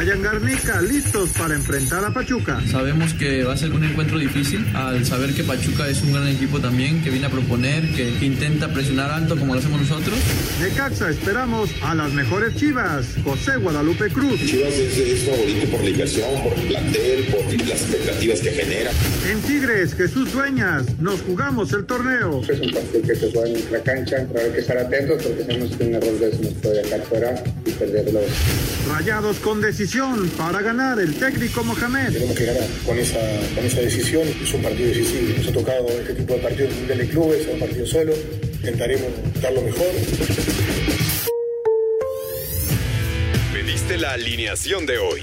Brian Garnica, listos para enfrentar a Pachuca. Sabemos que va a ser un encuentro difícil al saber que Pachuca es un gran equipo también, que viene a proponer, que, intenta presionar alto como lo hacemos nosotros. Necaxa, esperamos a las mejores chivas. José Guadalupe Cruz. Chivas es, favorito por la inversión, por el plantel, por las expectativas que genera. En Tigres, Jesús Dueñas, nos jugamos el torneo. Es un partido que se juega en nuestra cancha, pero hay que estar atentos porque sabemos que un error de eso nos puede dejar fuera perderlo. Rayados con decisión para ganar el técnico Mohamed. Tenemos que ganar con esa, con esa decisión. Es un partido decisivo. Nos ha tocado este tipo de partidos de clubes, un partido solo. Intentaremos dar lo mejor. Pediste la alineación de hoy.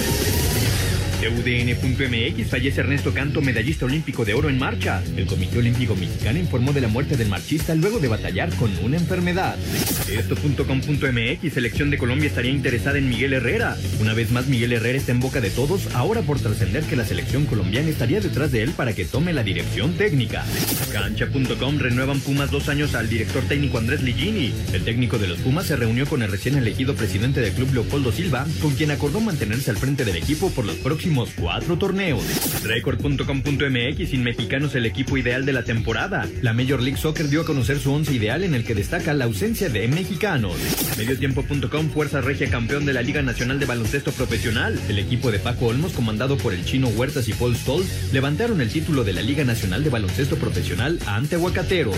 UDN.mx fallece Ernesto Canto, medallista olímpico de oro en marcha. El Comité Olímpico Mexicano informó de la muerte del marchista luego de batallar con una enfermedad. Esto.com.mx, selección de Colombia estaría interesada en Miguel Herrera. Una vez más, Miguel Herrera está en boca de todos, ahora por trascender que la selección colombiana estaría detrás de él para que tome la dirección técnica. Cancha.com renuevan Pumas dos años al director técnico Andrés Ligini. El técnico de los Pumas se reunió con el recién elegido presidente del club Leopoldo Silva, con quien acordó mantenerse al frente del equipo por los próximos cuatro torneos. Record.com.mx sin mexicanos el equipo ideal de la temporada. La Major League Soccer dio a conocer su once ideal en el que destaca la ausencia de mexicanos. Mediotiempo.com Fuerza Regia campeón de la Liga Nacional de Baloncesto Profesional. El equipo de Paco Olmos comandado por el chino Huertas y Paul Stoll levantaron el título de la Liga Nacional de Baloncesto Profesional ante Huacateros.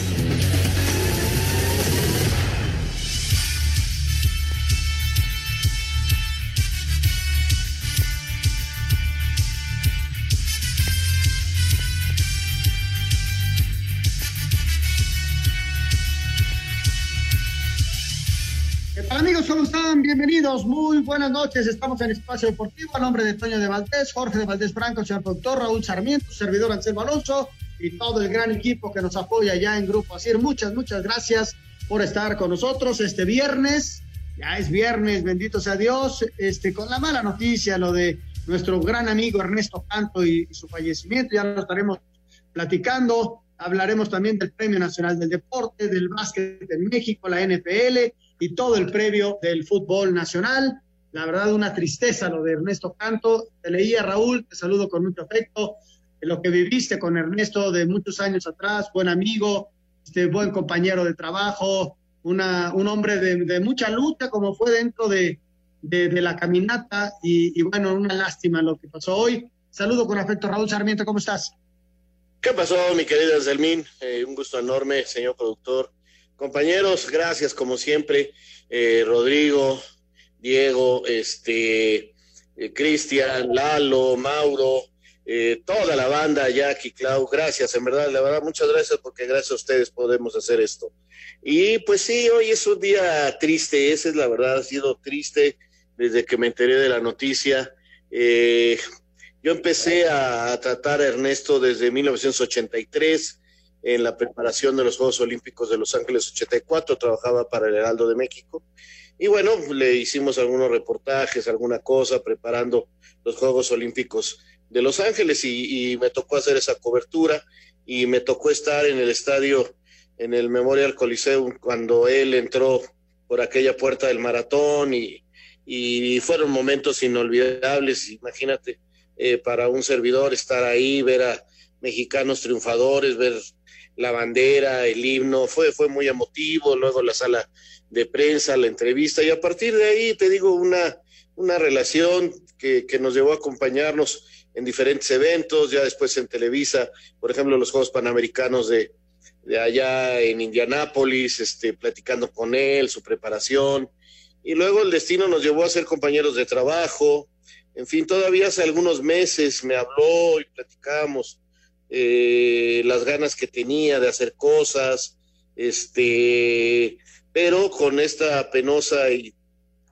Bienvenidos, muy buenas noches. Estamos en Espacio Deportivo a nombre de Toño de Valdés, Jorge de Valdés Franco, señor productor, Raúl Sarmiento, servidor Anselmo Alonso y todo el gran equipo que nos apoya ya en Grupo Asir. Muchas, muchas gracias por estar con nosotros este viernes. Ya es viernes, bendito sea Dios. Este, con la mala noticia, lo de nuestro gran amigo Ernesto Canto y, y su fallecimiento, ya lo estaremos platicando. Hablaremos también del Premio Nacional del Deporte, del básquet en México, la NFL y todo el previo del fútbol nacional. La verdad, una tristeza lo de Ernesto Canto. Te leía, Raúl, te saludo con mucho afecto. Lo que viviste con Ernesto de muchos años atrás, buen amigo, este, buen compañero de trabajo, una, un hombre de, mucha lucha, como fue dentro de, de, la caminata. Y, bueno, una lástima lo que pasó hoy. Saludo con afecto, Raúl Sarmiento, ¿cómo estás? ¿Qué pasó, mi querida Zelmín? Eh, un gusto enorme, señor productor. Compañeros, gracias como siempre. Eh, Rodrigo, Diego, este, eh, Cristian, Lalo, Mauro, eh, toda la banda, Jackie, Clau, gracias, en verdad, la verdad, muchas gracias porque gracias a ustedes podemos hacer esto. Y pues sí, hoy es un día triste, esa es la verdad, ha sido triste desde que me enteré de la noticia. yo empecé a tratar a Ernesto desde 1983 en la preparación de los Juegos Olímpicos de Los Ángeles 84, trabajaba para el Heraldo de México. Y bueno, le hicimos algunos reportajes, alguna cosa, preparando los Juegos Olímpicos de Los Ángeles y, me tocó hacer esa cobertura y me tocó estar en el estadio, en el Memorial Coliseum, cuando él entró por aquella puerta del maratón y, y fueron momentos inolvidables, imagínate, eh, para un servidor estar ahí, ver a mexicanos triunfadores, ver la bandera, el himno, fue, fue muy emotivo, luego la sala de prensa, la entrevista, y a partir de ahí te digo una, una relación que, que nos llevó a acompañarnos en diferentes eventos, ya después en Televisa, por ejemplo, los Juegos Panamericanos de, de allá en Indianápolis, este, platicando con él, su preparación, y luego el destino nos llevó a ser compañeros de trabajo, en fin, todavía hace algunos meses me habló y platicamos eh, las ganas que tenía de hacer cosas, este, pero con esta penosa y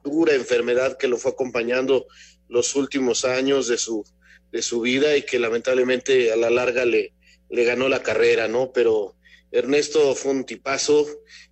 dura enfermedad que lo fue acompañando los últimos años de su, de su vida y que lamentablemente a la larga le, le ganó la carrera, ¿no? Pero Ernesto fue un tipazo,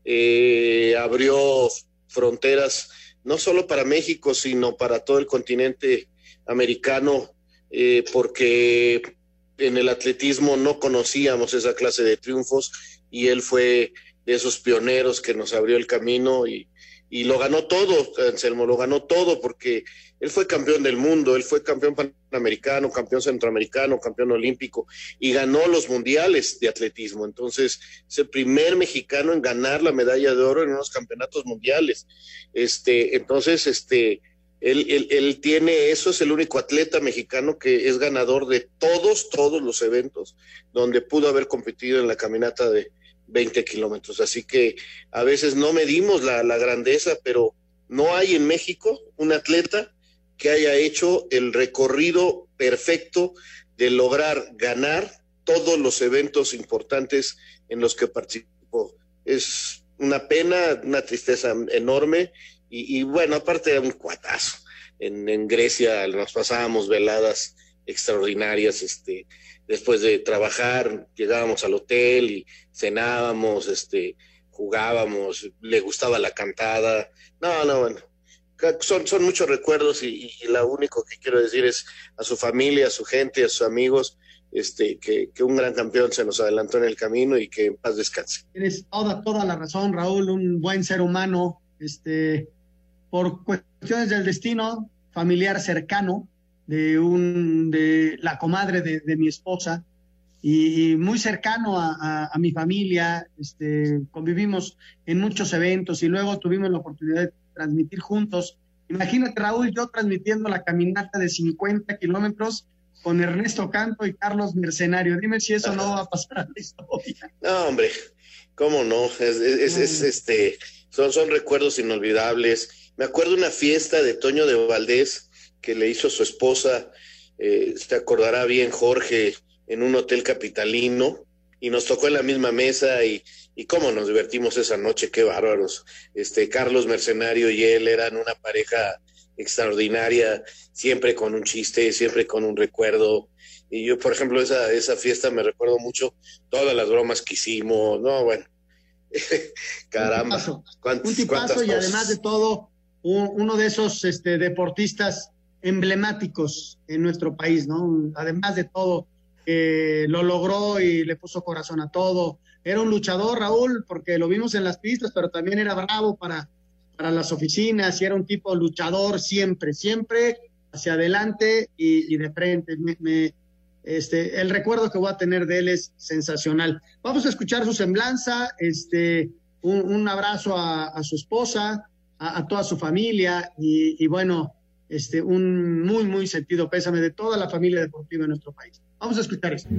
eh, abrió fronteras no solo para México, sino para todo el continente americano, eh, porque en el atletismo no conocíamos esa clase de triunfos y él fue de esos pioneros que nos abrió el camino y, y lo ganó todo, Anselmo, lo ganó todo porque él fue campeón del mundo, él fue campeón panamericano, campeón centroamericano, campeón olímpico y ganó los mundiales de atletismo. Entonces, es el primer mexicano en ganar la medalla de oro en unos campeonatos mundiales. Este, entonces, este, él, tiene, eso es el único atleta mexicano que es ganador de todos, todos los eventos donde pudo haber competido en la caminata de 20 kilómetros. Así que a veces no medimos la, la grandeza, pero no hay en México un atleta que haya hecho el recorrido perfecto de lograr ganar todos los eventos importantes en los que participó. Es una pena, una tristeza enorme y, bueno, aparte de un cuatazo. En, en, Grecia nos pasábamos veladas extraordinarias, este, después de trabajar, llegábamos al hotel y cenábamos, este, jugábamos, le gustaba la cantada. No, no, bueno, son, son muchos recuerdos y, y, lo único que quiero decir es a su familia, a su gente, a sus amigos, este, que, que, un gran campeón se nos adelantó en el camino y que en paz descanse. Tienes toda, toda la razón, Raúl, un buen ser humano, este, por cuestiones del destino familiar cercano de, un, de la comadre de, de mi esposa y, y muy cercano a, a, a, mi familia, este, convivimos en muchos eventos y luego tuvimos la oportunidad de transmitir juntos. Imagínate, Raúl, yo transmitiendo la caminata de 50 kilómetros con Ernesto Canto y Carlos Mercenario. Dime si eso no va a pasar a la historia. No, hombre, cómo no, es, es, es, este, son, son recuerdos inolvidables. Me acuerdo una fiesta de Toño de Valdés que le hizo su esposa, eh, te acordará bien Jorge, en un hotel capitalino, y nos tocó en la misma mesa y, y cómo nos divertimos esa noche, qué bárbaros. Este, Carlos Mercenario y él eran una pareja extraordinaria, siempre con un chiste, siempre con un recuerdo. Y yo, por ejemplo, esa, esa fiesta me recuerdo mucho todas las bromas que hicimos, no, bueno. Caramba. Un tipazo, y además de todo, un, uno de esos este, deportistas emblemáticos en nuestro país, ¿no? Además de todo, lo logró y le puso corazón a todo. Era un luchador, Raúl, porque lo vimos en las pistas, pero también era bravo para, para las oficinas y era un tipo luchador siempre, siempre hacia adelante y, de frente. Me, este, el recuerdo que voy a tener de él es sensacional. Vamos a escuchar su semblanza, este, un, abrazo a, su esposa, a, toda su familia y, y, bueno, este, un muy, muy sentido pésame de toda la familia deportiva de nuestro país. Vamos a escuchar esto.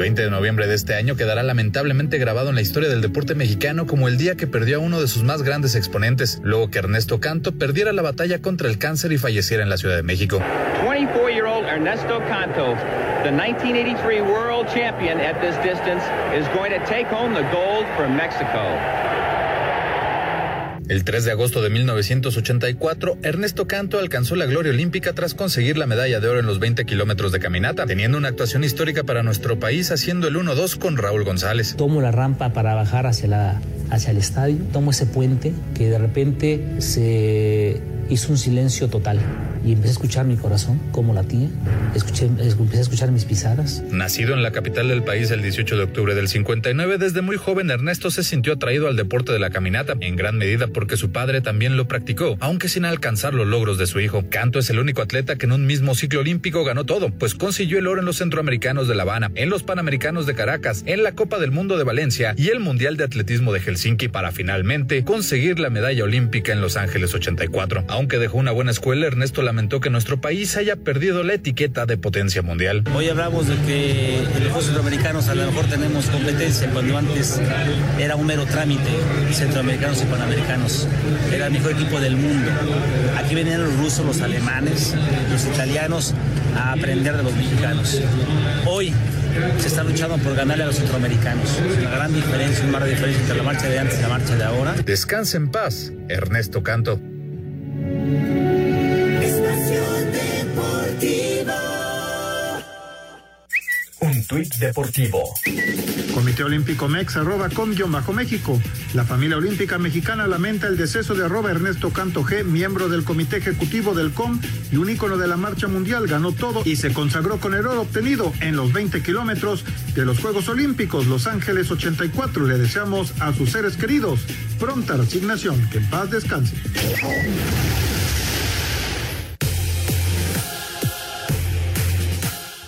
20 de noviembre de este año quedará lamentablemente grabado en la historia del deporte mexicano como el día que perdió a uno de sus más grandes exponentes, luego que Ernesto Canto perdiera la batalla contra el cáncer y falleciera en la Ciudad de México. 24-year-old Ernesto Canto, the 1983 world champion at this distance, is going to take home the gold Mexico. El 3 de agosto de 1984, Ernesto Canto alcanzó la gloria olímpica tras conseguir la medalla de oro en los 20 kilómetros de caminata, teniendo una actuación histórica para nuestro país haciendo el 1-2 con Raúl González. Tomo la rampa para bajar hacia, la, hacia el estadio, tomo ese puente que de repente se hizo un silencio total y empecé a escuchar mi corazón como latía, escuché, empecé a escuchar mis pisadas. Nacido en la capital del país el 18 de octubre del 59, desde muy joven Ernesto se sintió atraído al deporte de la caminata, en gran medida porque su padre también lo practicó, aunque sin alcanzar los logros de su hijo. Canto es el único atleta que en un mismo ciclo olímpico ganó todo, pues consiguió el oro en los centroamericanos de La Habana, en los panamericanos de Caracas, en la Copa del Mundo de Valencia y el Mundial de Atletismo de Helsinki para finalmente conseguir la medalla olímpica en Los Ángeles 84. Aunque dejó una buena escuela, Ernesto lamentó que nuestro país haya perdido la etiqueta de potencia mundial. Hoy hablamos de que los Centroamericanos a lo mejor tenemos competencia, cuando antes era un mero trámite, centroamericanos y panamericanos. Era el mejor equipo del mundo. Aquí venían los rusos, los alemanes, los italianos a aprender de los mexicanos. Hoy se está luchando por ganarle a los centroamericanos. Es una gran diferencia, un mar de diferencia entre la marcha de antes y la marcha de ahora. Descansa en paz, Ernesto Canto. Tuit deportivo. Comité Olímpico Mex arroba com bajo México. La familia olímpica mexicana lamenta el deceso de arroba Ernesto Canto G, miembro del comité ejecutivo del COM y un ícono de la marcha mundial. Ganó todo y se consagró con el oro obtenido en los 20 kilómetros de los Juegos Olímpicos Los Ángeles 84. Le deseamos a sus seres queridos pronta resignación. Que en paz descanse.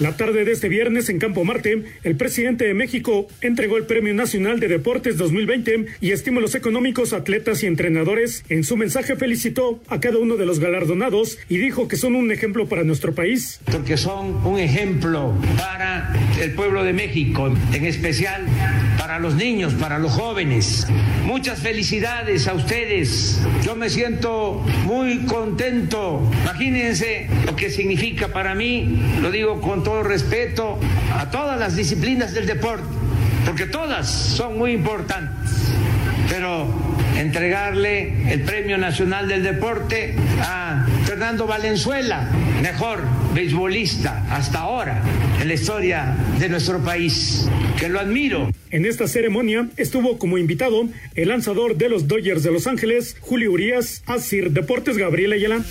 La tarde de este viernes en Campo Marte, el presidente de México entregó el Premio Nacional de Deportes 2020 y estímulos económicos a atletas y entrenadores. En su mensaje felicitó a cada uno de los galardonados y dijo que son un ejemplo para nuestro país. Porque son un ejemplo para el pueblo de México, en especial para los niños, para los jóvenes. Muchas felicidades a ustedes. Yo me siento muy contento. Imagínense lo que significa para mí, lo digo con todo respeto a todas las disciplinas del deporte, porque todas son muy importantes, pero entregarle el Premio Nacional del Deporte a Fernando Valenzuela, mejor beisbolista hasta ahora en la historia de nuestro país, que lo admiro. En esta ceremonia estuvo como invitado el lanzador de los Dodgers de Los Ángeles, Julio Urias, Asir Deportes Gabriel Ayala.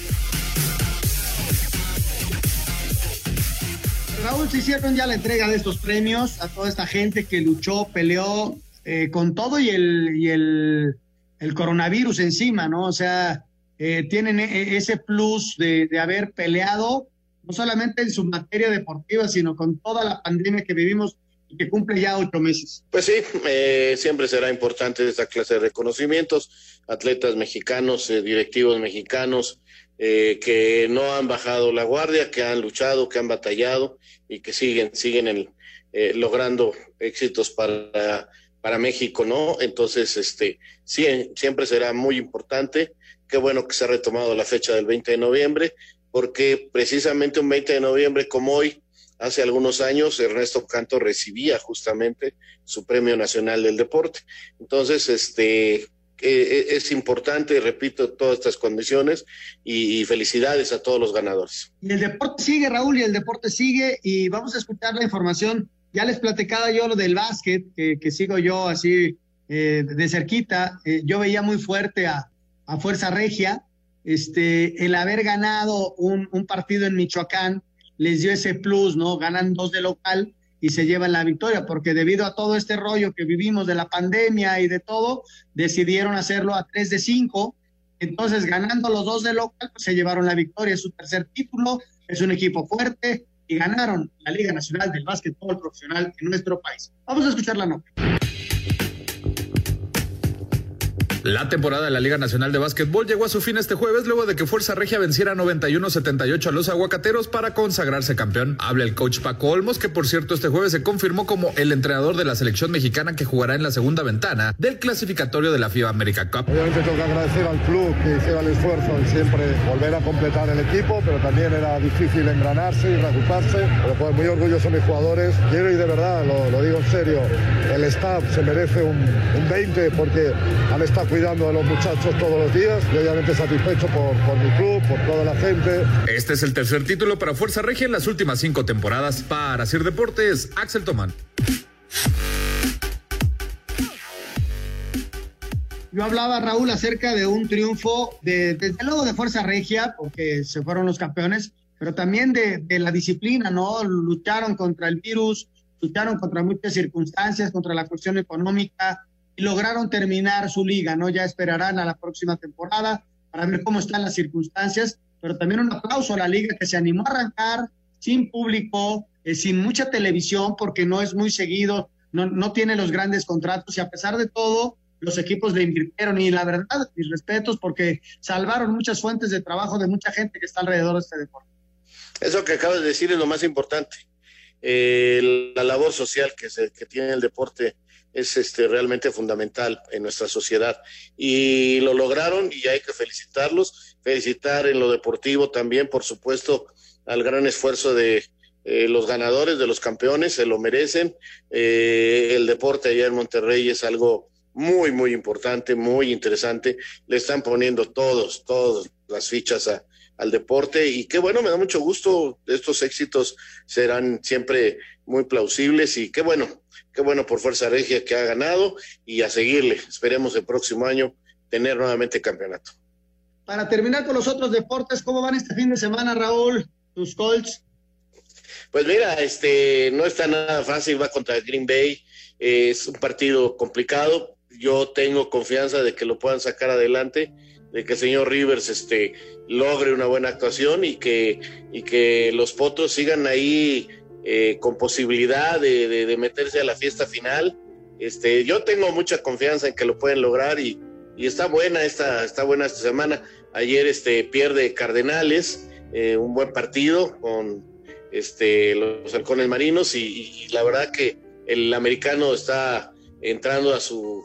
Raúl, se hicieron ya la entrega de estos premios a toda esta gente que luchó, peleó eh, con todo y el, y el, el, coronavirus encima, ¿no? O sea, eh, tienen e, ese plus de, de, haber peleado, no solamente en su materia deportiva, sino con toda la pandemia que vivimos y que cumple ya ocho meses. Pues sí, eh, siempre será importante esta clase de reconocimientos, atletas mexicanos, directivos mexicanos, eh, que no han bajado la guardia, que han luchado, que han batallado y que siguen, siguen el, eh, logrando éxitos para, para México, ¿no? Entonces, este, sí, siempre será muy importante. Qué bueno que se ha retomado la fecha del 20 de noviembre, porque precisamente un 20 de noviembre como hoy, hace algunos años, Ernesto Canto recibía justamente su Premio Nacional del Deporte. Entonces, este, eh, es importante, repito, todas estas condiciones y, y, felicidades a todos los ganadores. Y el deporte sigue, Raúl, y el deporte sigue y vamos a escuchar la información. Ya les platicaba yo lo del básquet, que, que sigo yo así eh, de cerquita. Eh, yo veía muy fuerte a, a, Fuerza Regia. Este, el haber ganado un, un partido en Michoacán les dio ese plus, ¿no? Ganan dos de local y se llevan la victoria, porque debido a todo este rollo que vivimos de la pandemia y de todo, decidieron hacerlo a tres de cinco. Entonces, ganando los dos de local, pues se llevaron la victoria, es su tercer título, es un equipo fuerte y ganaron la Liga Nacional del Básquetbol Profesional en nuestro país. Vamos a escuchar la nota. La temporada de la Liga Nacional de Básquetbol llegó a su fin este jueves luego de que Fuerza Regia venciera 91-78 a los aguacateros para consagrarse campeón. Habla el coach Paco Olmos, que por cierto este jueves se confirmó como el entrenador de la selección mexicana que jugará en la segunda ventana del clasificatorio de la FIBA America Cup. Obviamente tengo que agradecer al club que hiciera el esfuerzo en siempre volver a completar el equipo, pero también era difícil engranarse y reagruparse. Pero pues muy orgulloso de mis jugadores. Quiero y de verdad, lo, digo en serio, el staff se merece un, un 20 porque han estado cuidando a los muchachos todos los días y obviamente satisfecho por, por, mi club, por toda la gente. Este es el tercer título para Fuerza Regia en las últimas cinco temporadas. Para Sir Deportes, Axel Tomán. Yo hablaba, Raúl, acerca de un triunfo, de, desde luego de Fuerza Regia, porque se fueron los campeones, pero también de, de la disciplina, ¿no? Lucharon contra el virus, lucharon contra muchas circunstancias, contra la cuestión económica, lograron terminar su liga, ¿no? Ya esperarán a la próxima temporada para ver cómo están las circunstancias, pero también un aplauso a la liga que se animó a arrancar sin público, eh, sin mucha televisión, porque no es muy seguido, no, no tiene los grandes contratos y a pesar de todo, los equipos le invirtieron y la verdad, mis respetos porque salvaron muchas fuentes de trabajo de mucha gente que está alrededor de este deporte. Eso que acabas de decir es lo más importante. Eh, la labor social que, se, que tiene el deporte es este, realmente fundamental en nuestra sociedad. Y lo lograron y hay que felicitarlos. Felicitar en lo deportivo también, por supuesto, al gran esfuerzo de eh, los ganadores, de los campeones, se lo merecen. Eh, el deporte allá en Monterrey es algo muy, muy importante, muy interesante. Le están poniendo todos, todas las fichas a, al deporte y qué bueno, me da mucho gusto. Estos éxitos serán siempre muy plausibles y qué bueno, qué bueno por Fuerza Regia que ha ganado y a seguirle. Esperemos el próximo año tener nuevamente campeonato. Para terminar con los otros deportes, ¿cómo van este fin de semana, Raúl? Tus Colts. Pues mira, este no está nada fácil, va contra Green Bay, es un partido complicado. Yo tengo confianza de que lo puedan sacar adelante, de que el señor Rivers este logre una buena actuación y que y que los Potros sigan ahí eh, con posibilidad de, de, meterse a la fiesta final. Este, yo tengo mucha confianza en que lo pueden lograr y, y está buena esta, está buena esta semana. Ayer este, pierde Cardenales, eh, un buen partido con este, los halcones marinos y, la verdad que el americano está entrando a su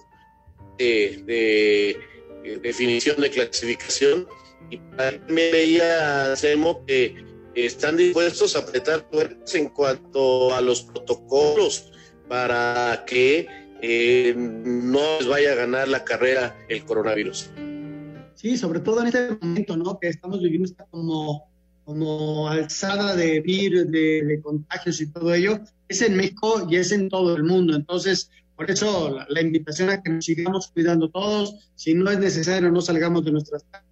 eh, de, definición de clasificación y me veía Semo que están dispuestos a apretar tuercas en cuanto a los protocolos para que eh, no les vaya a ganar la carrera el coronavirus. Sí, sobre todo en este momento, ¿no? Que estamos viviendo esta como, como alzada de virus, de, de, contagios y todo ello, es en México y es en todo el mundo. Entonces, por eso la, la invitación a que nos sigamos cuidando todos. Si no es necesario, no salgamos de nuestras casas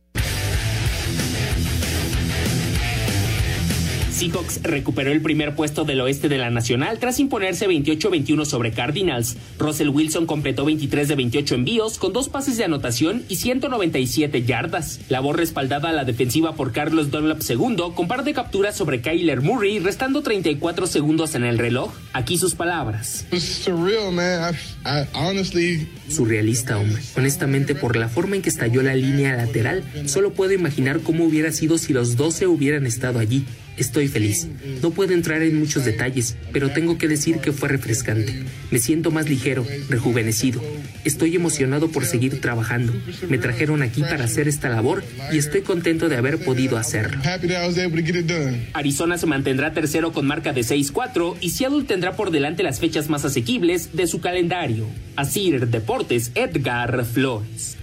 Seahawks recuperó el primer puesto del oeste de la Nacional tras imponerse 28-21 sobre Cardinals. Russell Wilson completó 23 de 28 envíos con dos pases de anotación y 197 yardas. La voz respaldada a la defensiva por Carlos Dunlap II con par de capturas sobre Kyler Murray restando 34 segundos en el reloj. Aquí sus palabras. Surrealista, hombre. Honestamente, por la forma en que estalló la línea lateral, solo puedo imaginar cómo hubiera sido si los 12 hubieran estado allí. Estoy feliz. No puedo entrar en muchos detalles, pero tengo que decir que fue refrescante. Me siento más ligero, rejuvenecido. Estoy emocionado por seguir trabajando. Me trajeron aquí para hacer esta labor y estoy contento de haber podido hacerlo. Arizona se mantendrá tercero con marca de 6-4 y Seattle tendrá por delante las fechas más asequibles de su calendario. Asir Deportes, Edgar Flores.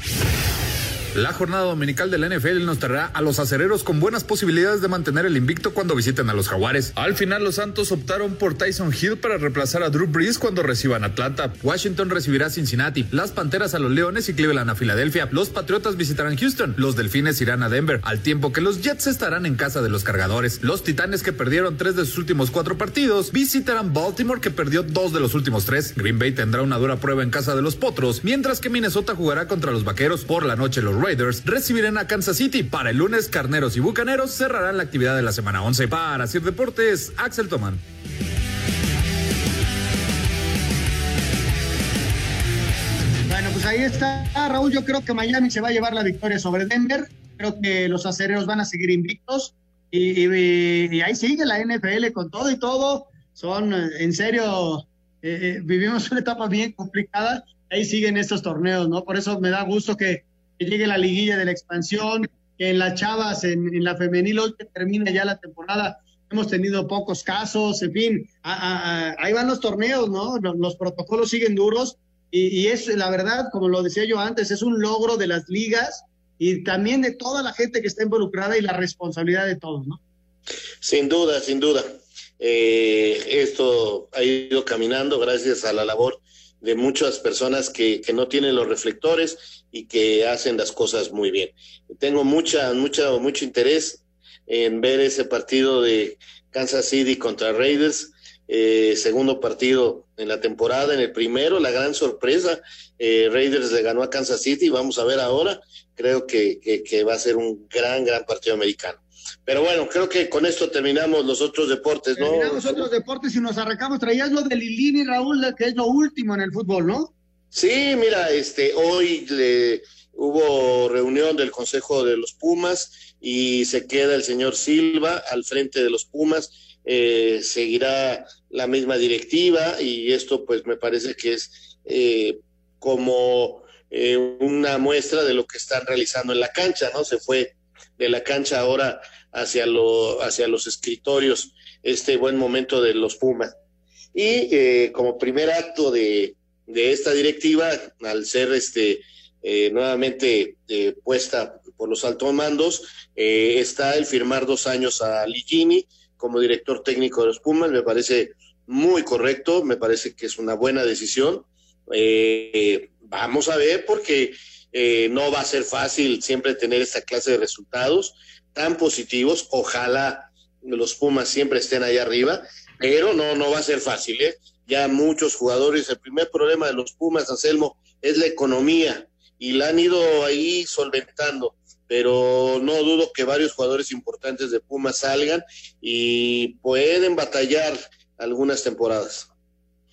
La jornada dominical de la NFL nos traerá a los acereros con buenas posibilidades de mantener el invicto cuando visiten a los Jaguares. Al final, los Santos optaron por Tyson Hill para reemplazar a Drew Brees cuando reciban Atlanta. Washington recibirá a Cincinnati, las Panteras a los Leones y Cleveland a Filadelfia. Los Patriotas visitarán Houston, los Delfines irán a Denver, al tiempo que los Jets estarán en casa de los Cargadores. Los Titanes, que perdieron tres de sus últimos cuatro partidos, visitarán Baltimore, que perdió dos de los últimos tres. Green Bay tendrá una dura prueba en casa de los Potros, mientras que Minnesota jugará contra los Vaqueros. Por la noche, Raiders recibirán a Kansas City. Para el lunes, Carneros y Bucaneros cerrarán la actividad de la semana 11. Para Sir Deportes, Axel Toman. Bueno, pues ahí está, Raúl. Yo creo que Miami se va a llevar la victoria sobre Denver. Creo que los acereros van a seguir invictos. Y, ahí sigue la NFL con todo y todo. Son, en serio, eh, eh, vivimos una etapa bien complicada. Ahí siguen estos torneos, ¿no? Por eso me da gusto que, que llegue la liguilla de la expansión, que en las chavas, en, la femenil, hoy que termina ya la temporada, hemos tenido pocos casos, en fin, ahí van los torneos, ¿no? Los, los protocolos siguen duros y, es la verdad, como lo decía yo antes, es un logro de las ligas y también de toda la gente que está involucrada y la responsabilidad de todos, ¿no? Sin duda, sin duda. Eh, esto ha ido caminando gracias a la labor de muchas personas que, no tienen los reflectores y que hacen las cosas muy bien. Tengo mucha, mucha, mucho interés en ver ese partido de Kansas City contra Raiders, eh, segundo partido en la temporada, en el primero, la gran sorpresa, eh, Raiders le ganó a Kansas City, vamos a ver ahora, creo que, que, va a ser un gran, gran partido americano. Pero bueno, creo que con esto terminamos los otros deportes, ¿no? Terminamos otros deportes y nos arrancamos. Traías lo de Lilini, Raúl, que es lo último en el fútbol, ¿no? Sí, mira, este, hoy le, hubo reunión del Consejo de los Pumas y se queda el señor Silva al frente de los Pumas. Eh, seguirá la misma directiva y esto pues me parece que es eh, como eh, una muestra de lo que están realizando en la cancha, ¿no? Se fue de la cancha ahora hacia, lo, hacia los escritorios este buen momento de los Pumas. Y como primer acto de, de esta directiva, al ser este eh, nuevamente eh, puesta por los altos mandos, eh, está el firmar dos años a Ligini como director técnico de los Pumas, me parece muy correcto, me parece que es una buena decisión. vamos a ver porque no va a ser fácil siempre tener esta clase de resultados tan positivos, ojalá los Pumas siempre estén ahí arriba, pero no, no va a ser fácil, ¿eh? Ya muchos jugadores. El primer problema de los Pumas, Anselmo, es la economía y la han ido ahí solventando. Pero no dudo que varios jugadores importantes de Pumas salgan y pueden batallar algunas temporadas.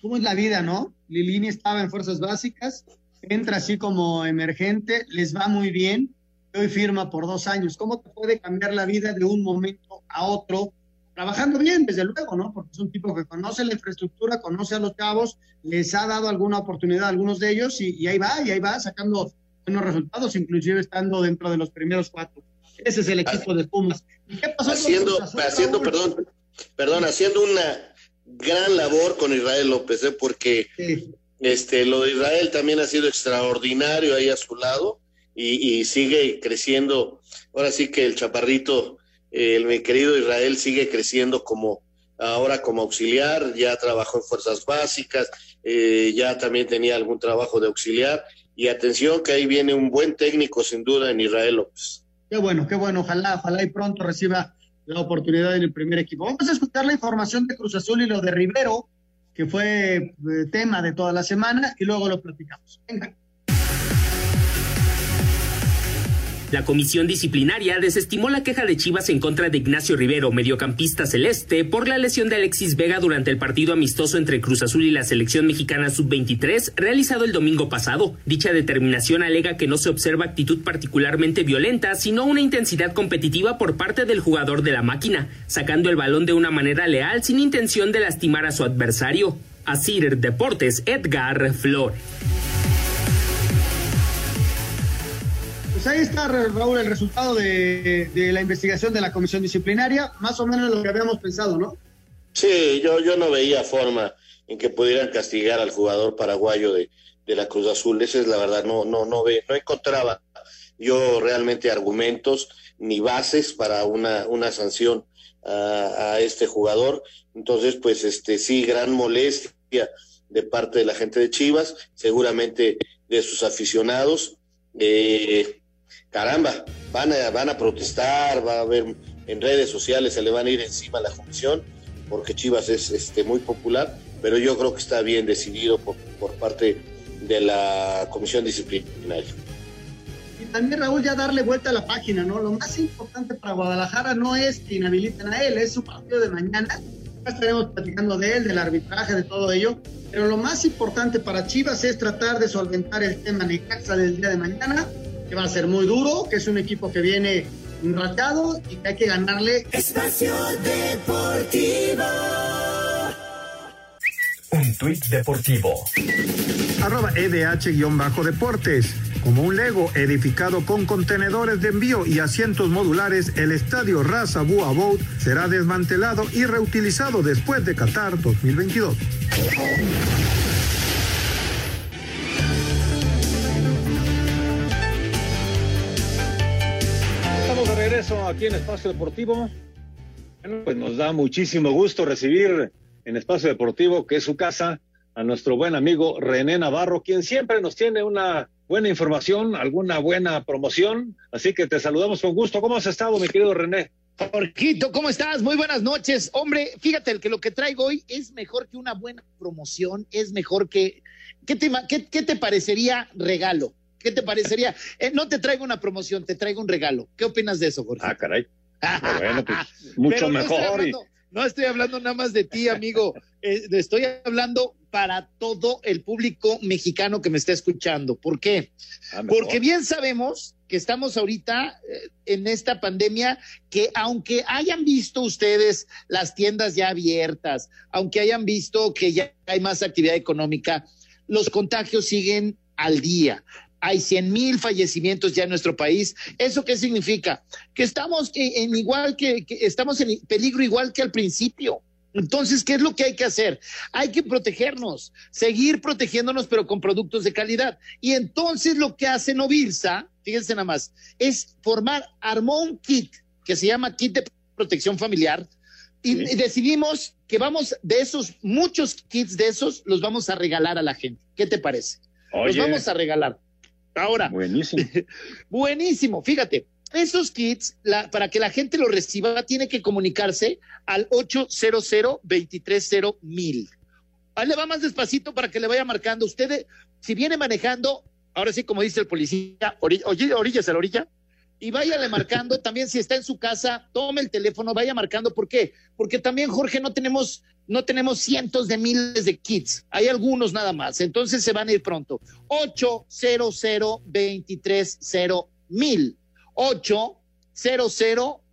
¿Cómo es la vida, no? Lilini estaba en fuerzas básicas, entra así como emergente, les va muy bien, hoy firma por dos años. ¿Cómo te puede cambiar la vida de un momento a otro? Trabajando bien, desde luego, ¿no? Porque es un tipo que conoce la infraestructura, conoce a los cabos, les ha dado alguna oportunidad a algunos de ellos y, ahí va, y ahí va sacando buenos resultados, inclusive estando dentro de los primeros cuatro. Ese es el equipo de Pumas. qué pasó haciendo, haciendo, perdón, perdón, haciendo una gran labor con Israel López, ¿eh? porque este, lo de Israel también ha sido extraordinario ahí a su lado y, y sigue creciendo. Ahora sí que el chaparrito el mi querido Israel sigue creciendo como ahora como auxiliar, ya trabajó en fuerzas básicas, eh, ya también tenía algún trabajo de auxiliar. Y atención que ahí viene un buen técnico sin duda en Israel López. Qué bueno, qué bueno, ojalá, ojalá y pronto reciba la oportunidad en el primer equipo. Vamos a escuchar la información de Cruz Azul y lo de Rivero, que fue eh, tema de toda la semana, y luego lo platicamos. Venga. La comisión disciplinaria desestimó la queja de Chivas en contra de Ignacio Rivero, mediocampista celeste, por la lesión de Alexis Vega durante el partido amistoso entre Cruz Azul y la selección mexicana sub-23 realizado el domingo pasado. Dicha determinación alega que no se observa actitud particularmente violenta, sino una intensidad competitiva por parte del jugador de la máquina, sacando el balón de una manera leal sin intención de lastimar a su adversario. Asir Deportes, Edgar Flor. Pues ahí está, Raúl, el resultado de, la investigación de la comisión disciplinaria, más o menos lo que habíamos pensado, ¿no? Sí, yo, yo no veía forma en que pudieran castigar al jugador paraguayo de, la Cruz Azul. Esa es la verdad, no, no, no ve, no encontraba yo realmente argumentos ni bases para una, una sanción a, a, este jugador. Entonces, pues este sí, gran molestia de parte de la gente de Chivas, seguramente de sus aficionados. Eh, caramba, van a, van a protestar, va a haber en redes sociales, se le van a ir encima a la comisión, porque Chivas es este, muy popular, pero yo creo que está bien decidido por, por parte de la comisión disciplinaria. Y también, Raúl, ya darle vuelta a la página, ¿no? Lo más importante para Guadalajara no es que inhabiliten a él, es su partido de mañana. Ya estaremos platicando de él, del arbitraje, de todo ello. Pero lo más importante para Chivas es tratar de solventar el tema Necaxa del día de mañana que va a ser muy duro, que es un equipo que viene enrachado y que hay que ganarle. Espacio Deportivo. Un tuit deportivo. Arroba EDH-deportes. Como un Lego edificado con contenedores de envío y asientos modulares, el estadio Raza Bua Boat será desmantelado y reutilizado después de Qatar 2022. Regreso aquí en Espacio Deportivo. Bueno, pues nos da muchísimo gusto recibir en Espacio Deportivo, que es su casa, a nuestro buen amigo René Navarro, quien siempre nos tiene una buena información, alguna buena promoción. Así que te saludamos con gusto. ¿Cómo has estado, mi querido René? Jorgito, ¿cómo estás? Muy buenas noches. Hombre, fíjate que lo que traigo hoy es mejor que una buena promoción, es mejor que... ¿Qué te, qué, qué te parecería regalo? ¿Qué te parecería? Eh, no te traigo una promoción, te traigo un regalo. ¿Qué opinas de eso, Jorge? Ah, caray. bueno, pues mucho mejor. No estoy, hablando, nada más de ti, amigo. Eh, estoy hablando para todo el público mexicano que me está escuchando. ¿Por qué? Ah. Porque bien sabemos que estamos ahorita eh, en esta pandemia, que aunque hayan visto ustedes las tiendas ya abiertas, aunque hayan visto que ya hay más actividad económica, los contagios siguen al día. Hay 100 mil fallecimientos ya en nuestro país. ¿Eso qué significa? Que estamos en igual que, que estamos en peligro igual que al principio. Entonces, ¿qué es lo que hay que hacer? Hay que protegernos, seguir protegiéndonos, pero con productos de calidad. Y entonces lo que hace Novirsa, fíjense nada más, es formar, armó un kit que se llama kit de protección familiar y, y decidimos que vamos de esos, muchos kits de esos, los vamos a regalar a la gente. ¿Qué te parece? Los vamos a regalar. Ahora. Buenísimo. Buenísimo. Fíjate, esos kits, la- para que la gente los reciba, tiene que comunicarse al 800 230 mil. Ahí le va más despacito para que le vaya marcando. Usted, si viene manejando, ahora sí, como dice el policía, ori- oye, orillas a la orilla, y váyale marcando. también si está en su casa, tome el teléfono, vaya marcando. ¿Por qué? Porque también, Jorge, no tenemos, no tenemos cientos de miles de kits. Hay algunos nada más. Entonces se van a ir pronto. 800 230 mil. 800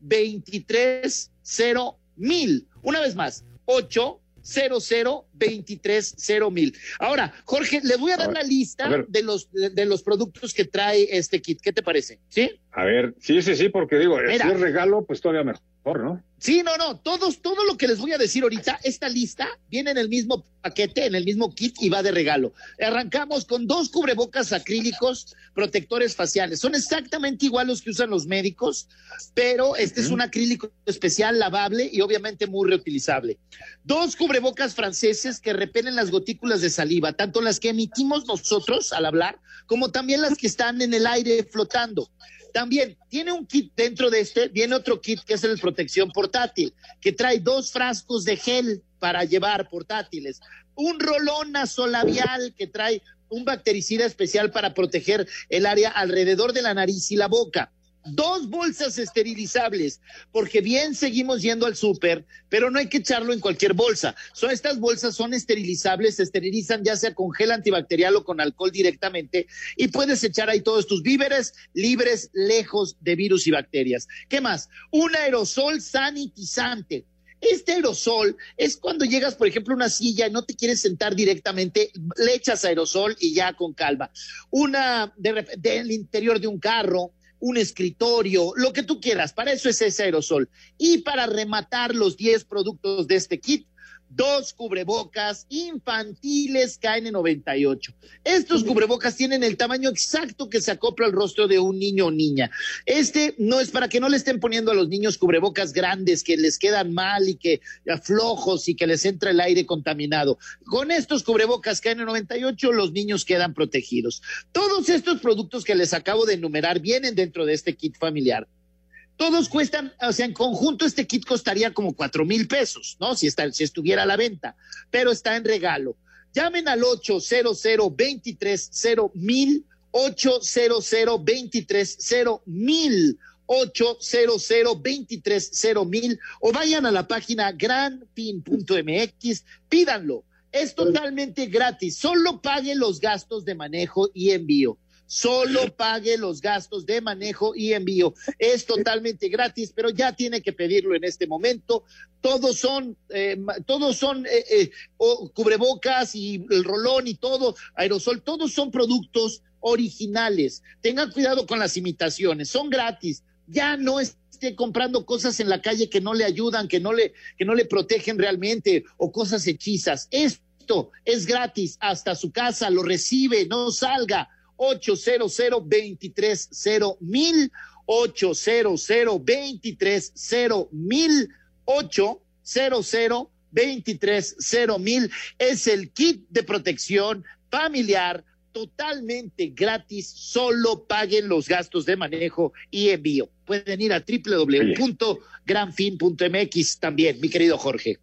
230 mil. Una vez más, 800 230 mil. Ahora, Jorge, le voy a dar A ver, la lista de los, de, de los productos que trae este kit. ¿Qué te parece? ¿Sí? A ver, sí, sí, sí, porque digo, Mira. si es regalo, pues todavía mejor, ¿no? Sí, no, no, todos, todo lo que les voy a decir ahorita, esta lista viene en el mismo paquete, en el mismo kit y va de regalo. Arrancamos con dos cubrebocas acrílicos protectores faciales. Son exactamente igual los que usan los médicos, pero este es un acrílico especial, lavable y obviamente muy reutilizable. Dos cubrebocas franceses que repelen las gotículas de saliva, tanto las que emitimos nosotros al hablar, como también las que están en el aire flotando. También tiene un kit dentro de este, viene otro kit que es el protección portátil, que trae dos frascos de gel para llevar portátiles, un rolón nasolabial que trae un bactericida especial para proteger el área alrededor de la nariz y la boca. Dos bolsas esterilizables, porque bien seguimos yendo al súper, pero no hay que echarlo en cualquier bolsa. Son estas bolsas son esterilizables, se esterilizan ya sea con gel antibacterial o con alcohol directamente y puedes echar ahí todos tus víveres libres, lejos de virus y bacterias. ¿Qué más? Un aerosol sanitizante. Este aerosol es cuando llegas, por ejemplo, a una silla y no te quieres sentar directamente, le echas aerosol y ya con calma. Una de, del interior de un carro, un escritorio, lo que tú quieras. Para eso es ese aerosol. Y para rematar los 10 productos de este kit, dos cubrebocas infantiles KN98. Estos cubrebocas tienen el tamaño exacto que se acopla al rostro de un niño o niña. Este no es para que no le estén poniendo a los niños cubrebocas grandes que les quedan mal y que flojos y que les entra el aire contaminado. Con estos cubrebocas KN98 los niños quedan protegidos. Todos estos productos que les acabo de enumerar vienen dentro de este kit familiar. Todos cuestan, o sea, en conjunto este kit costaría como cuatro mil pesos, ¿no? Si, está, si estuviera a la venta, pero está en regalo. Llamen al 800 230 mil 800 230 mil 800 230 mil o vayan a la página granpin.mx, pídanlo. Es totalmente gratis, solo paguen los gastos de manejo y envío. Solo pague los gastos de manejo y envío. Es totalmente gratis, pero ya tiene que pedirlo en este momento. Todos son, eh, todos son eh, eh, cubrebocas y el rolón y todo, aerosol, todos son productos originales. Tengan cuidado con las imitaciones, son gratis. Ya no esté comprando cosas en la calle que no le ayudan, que no le, que no le protegen realmente o cosas hechizas. Esto es gratis hasta su casa, lo recibe, no salga. 800 230 mil 800 230 mil 800 230 mil es el kit de protección familiar totalmente gratis, solo paguen los gastos de manejo y envío. Pueden ir a www.granfin.mx también, mi querido Jorge.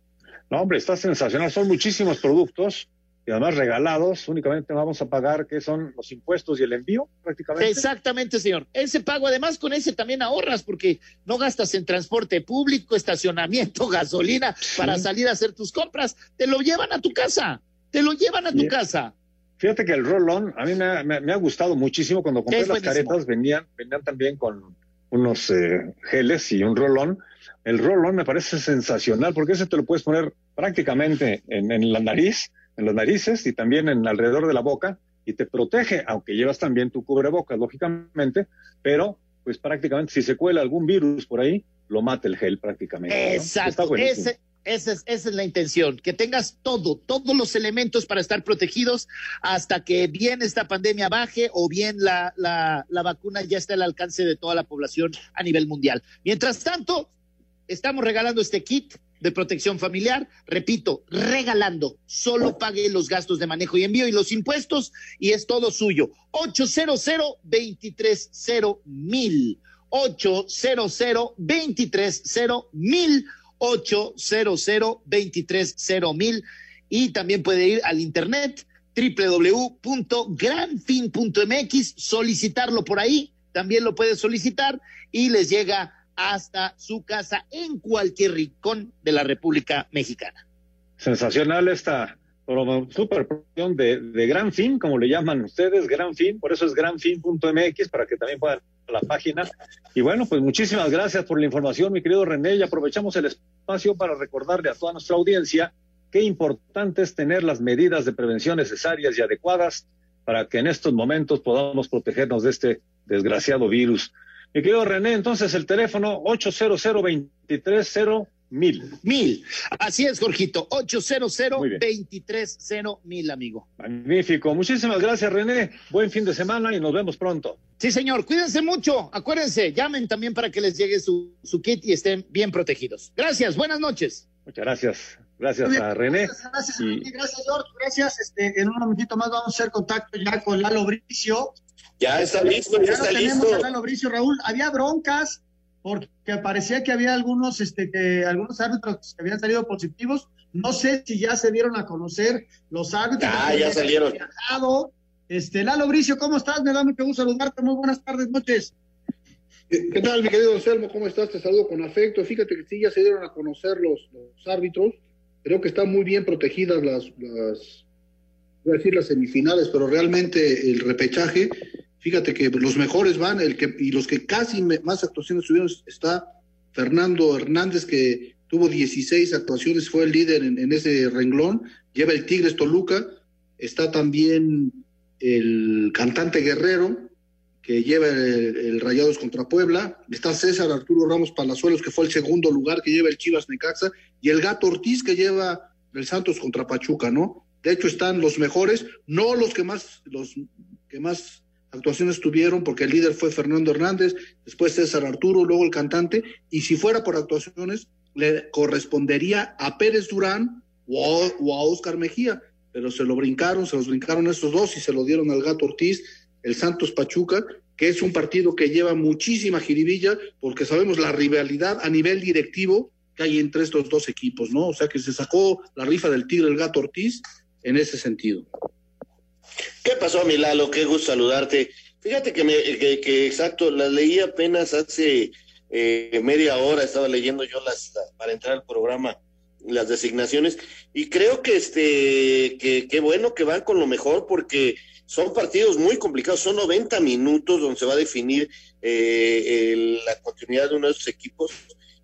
No, hombre, está sensacional. Son muchísimos productos y además regalados. Únicamente vamos a pagar, que son los impuestos y el envío, prácticamente. Exactamente, señor. Ese pago, además con ese también ahorras porque no gastas en transporte público, estacionamiento, gasolina para salir a hacer tus compras. Te lo llevan a tu casa. te lo llevan a tu casa. Fíjate que el roll-on a mí me ha, me ha, gustado muchísimo. Cuando compré las caretas venían, venían también con unos eh, geles y un roll-on. El roll-on me parece sensacional porque ese te lo puedes poner prácticamente en, en la nariz, en las narices y también en alrededor de la boca y te protege, aunque llevas también tu cubrebocas, lógicamente, pero pues prácticamente si se cuela algún virus por ahí, lo mata el gel prácticamente. Exacto, ese, esa es, esa es la intención, que tengas todo, todos los elementos para estar protegidos hasta que bien esta pandemia baje o bien la, la, la vacuna ya esté al alcance de toda la población a nivel mundial. Mientras tanto, estamos regalando este kit de protección familiar, repito, regalando, solo pague los gastos de manejo y envío y los impuestos y es todo suyo. 800 230 mil. 800 230 mil. 800 230 mil. Y también puede ir al internet www.granfin.mx, solicitarlo por ahí, también lo puede solicitar y les llega hasta su casa en cualquier rincón de la República Mexicana. Sensacional esta super de, de Gran Fin, como le llaman ustedes, Gran Fin, por eso es granfin.mx, para que también puedan la página. Y bueno, pues muchísimas gracias por la información, mi querido René, y aprovechamos el espacio para recordarle a toda nuestra audiencia qué importante es tener las medidas de prevención necesarias y adecuadas para que en estos momentos podamos protegernos de este desgraciado virus. Mi querido René, entonces el teléfono 800 230 mil. Mil. Así es, Jorgito. 800 230 mil, amigo. Magnífico. Muchísimas gracias, René. Buen fin de semana y nos vemos pronto. Sí, señor. Cuídense mucho. Acuérdense, llamen también para que les llegue su, su kit y estén bien protegidos. Gracias. Buenas noches. Muchas gracias. Gracias a René. Gracias, gracias, George. Gracias. Este, en un momentito más vamos a hacer contacto ya con Lalo Bricio ya está listo, ya, está listo. Raúl, había broncas porque parecía que había algunos, este, que algunos árbitros que habían salido positivos. No sé si ya se dieron a conocer los árbitros. Ya, ya salieron. Este, Lalo Bricio, ¿cómo estás? Me da mucho gusto saludarte. Muy buenas tardes, noches. ¿Qué tal, mi querido Anselmo? ¿Cómo estás? Te saludo con afecto. Fíjate que sí, ya se dieron a conocer los, los árbitros. Creo que están muy bien protegidas las, las, voy a decir las semifinales, pero realmente el repechaje Fíjate que los mejores van, el que, y los que casi más actuaciones tuvieron está Fernando Hernández, que tuvo 16 actuaciones, fue el líder en, ese renglón, lleva el Tigres Toluca, está también el cantante Guerrero, que lleva el, Rayados contra Puebla, está César Arturo Ramos Palazuelos, que fue el segundo lugar que lleva el Chivas Necaxa, y el Gato Ortiz, que lleva el Santos contra Pachuca, ¿no? De hecho, están los mejores, no los que más, los que más actuaciones tuvieron, porque el líder fue Fernando Hernández, después César Arturo, luego el cantante, y si fuera por actuaciones, le correspondería a Pérez Durán o, a Oscar Mejía, pero se lo brincaron, se los brincaron estos dos y se lo dieron al Gato Ortiz, el Santos Pachuca, que es un partido que lleva muchísima jiribilla, porque sabemos la rivalidad a nivel directivo que hay entre estos dos equipos, ¿no? O sea que se sacó la rifa del Tigre el Gato Ortiz en ese sentido. ¿Qué pasó, Milalo? Qué gusto saludarte. Fíjate que, me, que, exacto, las leí apenas hace eh, media hora, estaba leyendo yo las, para entrar al programa las designaciones y creo que este que qué bueno que van con lo mejor porque son partidos muy complicados, son 90 minutos donde se va a definir eh, la continuidad de uno de esos equipos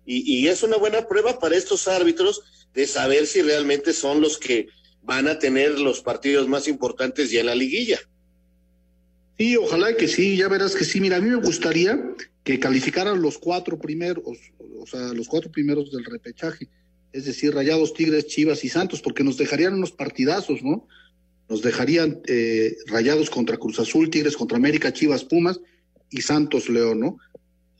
y, y es una buena prueba para estos árbitros de saber si realmente son los que van a tener los partidos más importantes ya en la liguilla. Sí, ojalá que sí, ya verás que sí. Mira, a mí me gustaría que calificaran los cuatro primeros, o sea, los cuatro primeros del repechaje, es decir, Rayados, Tigres, Chivas y Santos, porque nos dejarían unos partidazos, ¿no? Nos dejarían eh, Rayados contra Cruz Azul, Tigres contra América, Chivas, Pumas y Santos León, ¿no?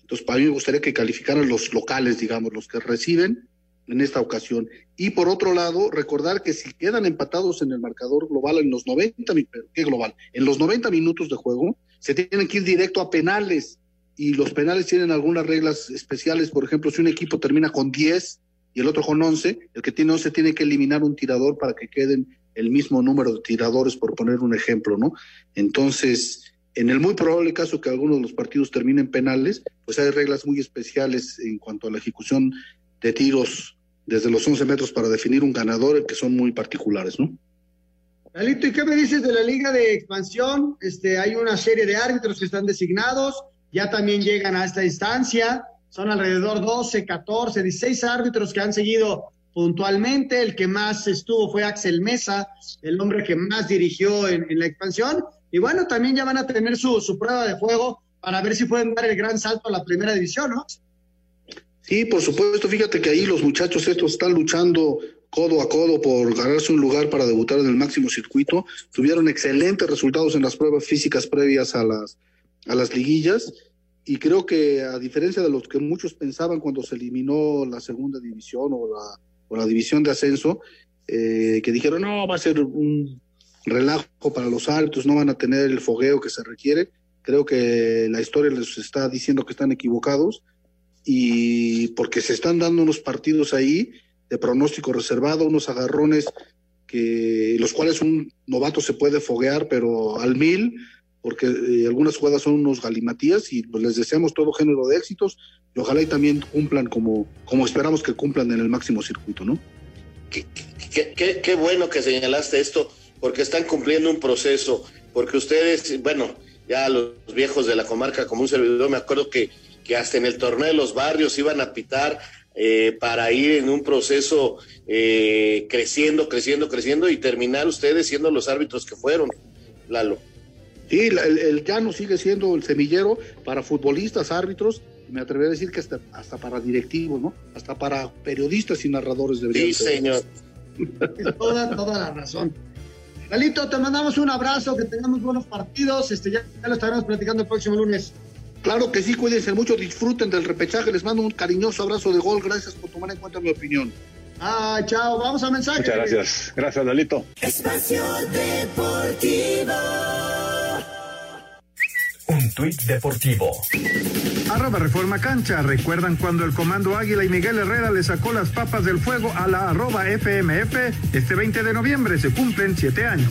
Entonces, para mí me gustaría que calificaran los locales, digamos, los que reciben en esta ocasión. Y por otro lado, recordar que si quedan empatados en el marcador global en los 90, ¿qué global? En los 90 minutos de juego, se tienen que ir directo a penales y los penales tienen algunas reglas especiales, por ejemplo, si un equipo termina con 10 y el otro con 11, el que tiene 11 tiene que eliminar un tirador para que queden el mismo número de tiradores, por poner un ejemplo, ¿no? Entonces, en el muy probable caso que algunos de los partidos terminen penales, pues hay reglas muy especiales en cuanto a la ejecución de tiros desde los 11 metros para definir un ganador, que son muy particulares, ¿no? Lalito, ¿y qué me dices de la Liga de Expansión? Este, hay una serie de árbitros que están designados, ya también llegan a esta instancia, son alrededor 12, 14, 16 árbitros que han seguido puntualmente, el que más estuvo fue Axel Mesa, el hombre que más dirigió en, la expansión, y bueno, también ya van a tener su, su prueba de juego para ver si pueden dar el gran salto a la primera división, ¿no? Sí, por supuesto, fíjate que ahí los muchachos estos están luchando codo a codo por ganarse un lugar para debutar en el máximo circuito. Tuvieron excelentes resultados en las pruebas físicas previas a las, a las liguillas y creo que a diferencia de los que muchos pensaban cuando se eliminó la segunda división o la, o la división de ascenso, eh, que dijeron, no, va a ser un relajo para los árbitros, no van a tener el fogueo que se requiere. Creo que la historia les está diciendo que están equivocados y porque se están dando unos partidos ahí de pronóstico reservado, unos agarrones que los cuales un novato se puede foguear, pero al mil, porque eh, algunas jugadas son unos galimatías y pues, les deseamos todo género de éxitos y ojalá y también cumplan como, como esperamos que cumplan en el máximo circuito, ¿no? Qué, qué, qué bueno que señalaste esto, porque están cumpliendo un proceso, porque ustedes, bueno, ya los viejos de la comarca como un servidor, me acuerdo que, que hasta en el torneo de los barrios iban a pitar eh, para ir en un proceso eh, creciendo, creciendo, creciendo y terminar ustedes siendo los árbitros que fueron, Lalo. Sí, el, el llano sigue siendo el semillero para futbolistas, árbitros, me atrevería a decir que hasta, hasta para directivos, ¿no? Hasta para periodistas y narradores deberían Sí, ser. señor. toda, toda la razón. Galito, te mandamos un abrazo, que tengamos buenos partidos, este, ya, ya lo estaremos platicando el próximo lunes. Claro que sí, cuídense mucho, disfruten del repechaje, les mando un cariñoso abrazo de gol, gracias por tomar en cuenta mi opinión. Ah, chao, vamos a mensaje. Muchas gracias. Gracias, Lalito. Espacio Deportivo. Un tuit deportivo. Arroba Reforma Cancha. ¿Recuerdan cuando el Comando Águila y Miguel Herrera le sacó las papas del fuego a la arroba FMF? Este 20 de noviembre se cumplen siete años.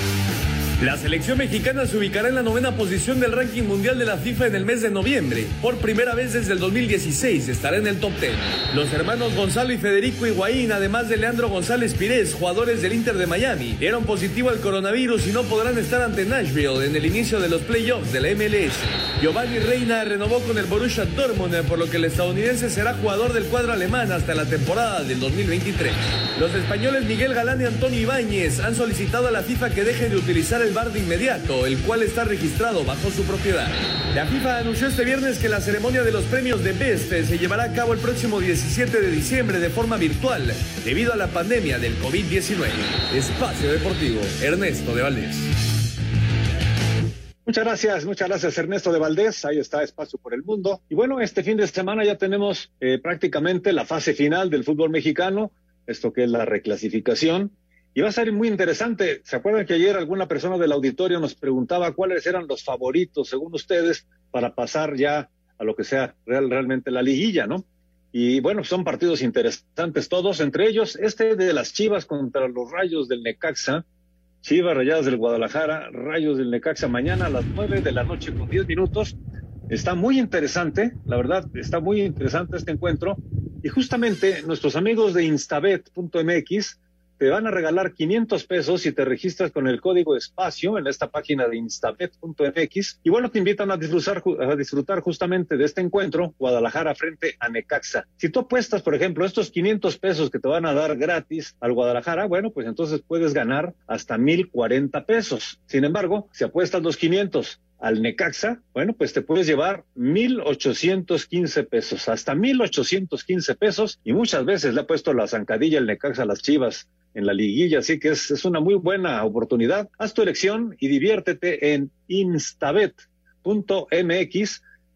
La selección mexicana se ubicará en la novena posición del ranking mundial de la FIFA en el mes de noviembre. Por primera vez desde el 2016 estará en el top 10. Los hermanos Gonzalo y Federico Higuaín, además de Leandro González Pires, jugadores del Inter de Miami, dieron positivo al coronavirus y no podrán estar ante Nashville en el inicio de los playoffs de la MLS. Giovanni Reina renovó con el Borussia Dortmund, por lo que el estadounidense será jugador del cuadro alemán hasta la temporada del 2023. Los españoles Miguel Galán y Antonio Ibáñez han solicitado a la FIFA que deje de utilizar el bar de inmediato, el cual está registrado bajo su propiedad. La FIFA anunció este viernes que la ceremonia de los premios de Best se llevará a cabo el próximo 17 de diciembre de forma virtual, debido a la pandemia del COVID-19. Espacio Deportivo, Ernesto de Valdés. Muchas gracias, muchas gracias Ernesto de Valdés. Ahí está Espacio por el Mundo. Y bueno, este fin de semana ya tenemos eh, prácticamente la fase final del fútbol mexicano, esto que es la reclasificación. Y va a ser muy interesante. ¿Se acuerdan que ayer alguna persona del auditorio nos preguntaba cuáles eran los favoritos, según ustedes, para pasar ya a lo que sea real, realmente la liguilla, ¿no? Y bueno, son partidos interesantes todos, entre ellos este de las Chivas contra los Rayos del Necaxa. Chivas Rayadas del Guadalajara, Rayos del Necaxa mañana a las nueve de la noche con diez minutos. Está muy interesante, la verdad, está muy interesante este encuentro. Y justamente nuestros amigos de instabet.mx te van a regalar 500 pesos si te registras con el código espacio en esta página de instabet.mx. Y bueno, te invitan a disfrutar, a disfrutar justamente de este encuentro, Guadalajara frente a Necaxa. Si tú apuestas, por ejemplo, estos 500 pesos que te van a dar gratis al Guadalajara, bueno, pues entonces puedes ganar hasta 1040 pesos. Sin embargo, si apuestas los 500 al Necaxa, bueno, pues te puedes llevar 1.815 pesos, hasta 1.815 pesos, y muchas veces le ha puesto la zancadilla el Necaxa a las chivas en la liguilla, así que es, es una muy buena oportunidad. Haz tu elección y diviértete en instabet.mx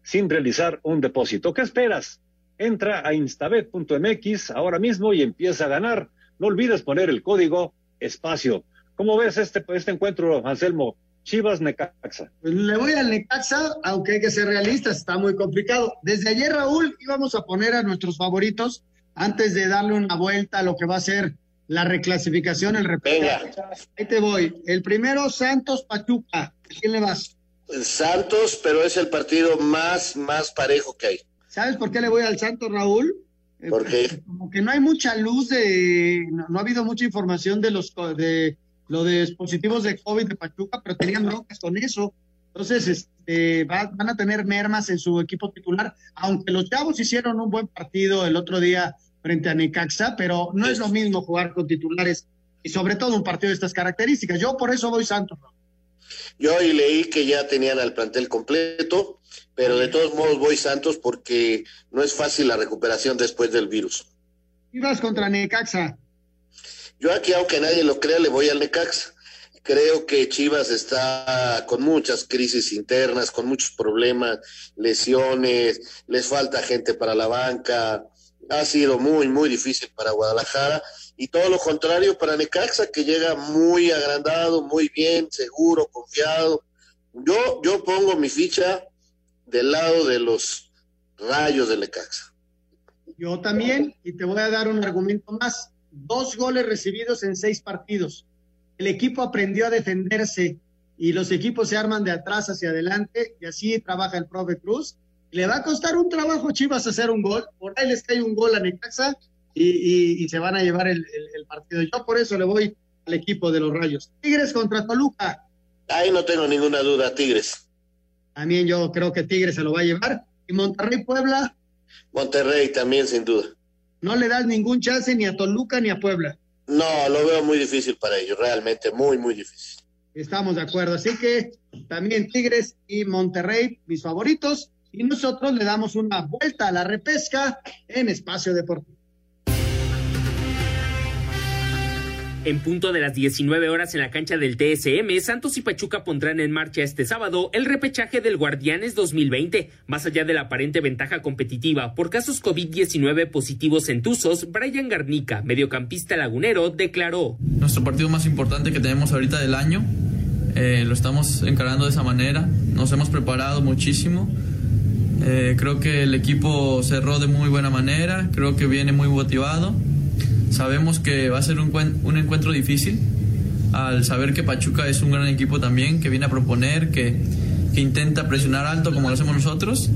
sin realizar un depósito. ¿Qué esperas? Entra a instabet.mx ahora mismo y empieza a ganar. No olvides poner el código espacio. ¿Cómo ves este, este encuentro, Anselmo? Chivas Necaxa. Pues le voy al Necaxa, aunque hay que ser realistas, está muy complicado. Desde ayer, Raúl, íbamos a poner a nuestros favoritos antes de darle una vuelta a lo que va a ser la reclasificación, el repechaje. Ahí te voy. El primero, Santos Pachuca. ¿A quién le vas? Santos, pero es el partido más, más parejo que hay. ¿Sabes por qué le voy al Santos, Raúl? Eh, Porque como que no hay mucha luz de, no, ha habido mucha información de los de lo de dispositivos de COVID de Pachuca, pero tenían broncas con eso. Entonces, este, van a tener mermas en su equipo titular, aunque los chavos hicieron un buen partido el otro día frente a Necaxa, pero no es lo mismo jugar con titulares y sobre todo un partido de estas características. Yo por eso voy Santos. Yo hoy leí que ya tenían al plantel completo, pero de todos modos voy Santos porque no es fácil la recuperación después del virus. vas contra Necaxa. Yo aquí, aunque nadie lo crea, le voy al Necaxa. Creo que Chivas está con muchas crisis internas, con muchos problemas, lesiones, les falta gente para la banca. Ha sido muy, muy difícil para Guadalajara y todo lo contrario para Necaxa, que llega muy agrandado, muy bien, seguro, confiado. Yo, yo pongo mi ficha del lado de los rayos de Necaxa. Yo también, y te voy a dar un argumento más. Dos goles recibidos en seis partidos. El equipo aprendió a defenderse y los equipos se arman de atrás hacia adelante y así trabaja el profe Cruz. Le va a costar un trabajo Chivas hacer un gol. Por ahí les cae un gol a Necaxa y, se van a llevar el, partido. Yo por eso le voy al equipo de los Rayos. Tigres contra Toluca. Ahí no tengo ninguna duda, Tigres. También yo creo que Tigres se lo va a llevar. ¿Y Monterrey Puebla? Monterrey también, sin duda. No le das ningún chance ni a Toluca ni a Puebla. No, lo veo muy difícil para ellos, realmente muy, muy difícil. Estamos de acuerdo. Así que también Tigres y Monterrey, mis favoritos. Y nosotros le damos una vuelta a la repesca en Espacio Deportivo. En punto de las 19 horas en la cancha del TSM, Santos y Pachuca pondrán en marcha este sábado el repechaje del Guardianes 2020. Más allá de la aparente ventaja competitiva por casos COVID-19 positivos en Tuzos, Brian Garnica, mediocampista lagunero, declaró. Nuestro partido más importante que tenemos ahorita del año, eh, lo estamos encarando de esa manera. Nos hemos preparado muchísimo. Eh, creo que el equipo cerró de muy buena manera, creo que viene muy motivado Sabemos que va a ser un, un encuentro difícil, al saber que Pachuca es un gran equipo también, que viene a proponer, que, que intenta presionar alto como lo hacemos nosotros.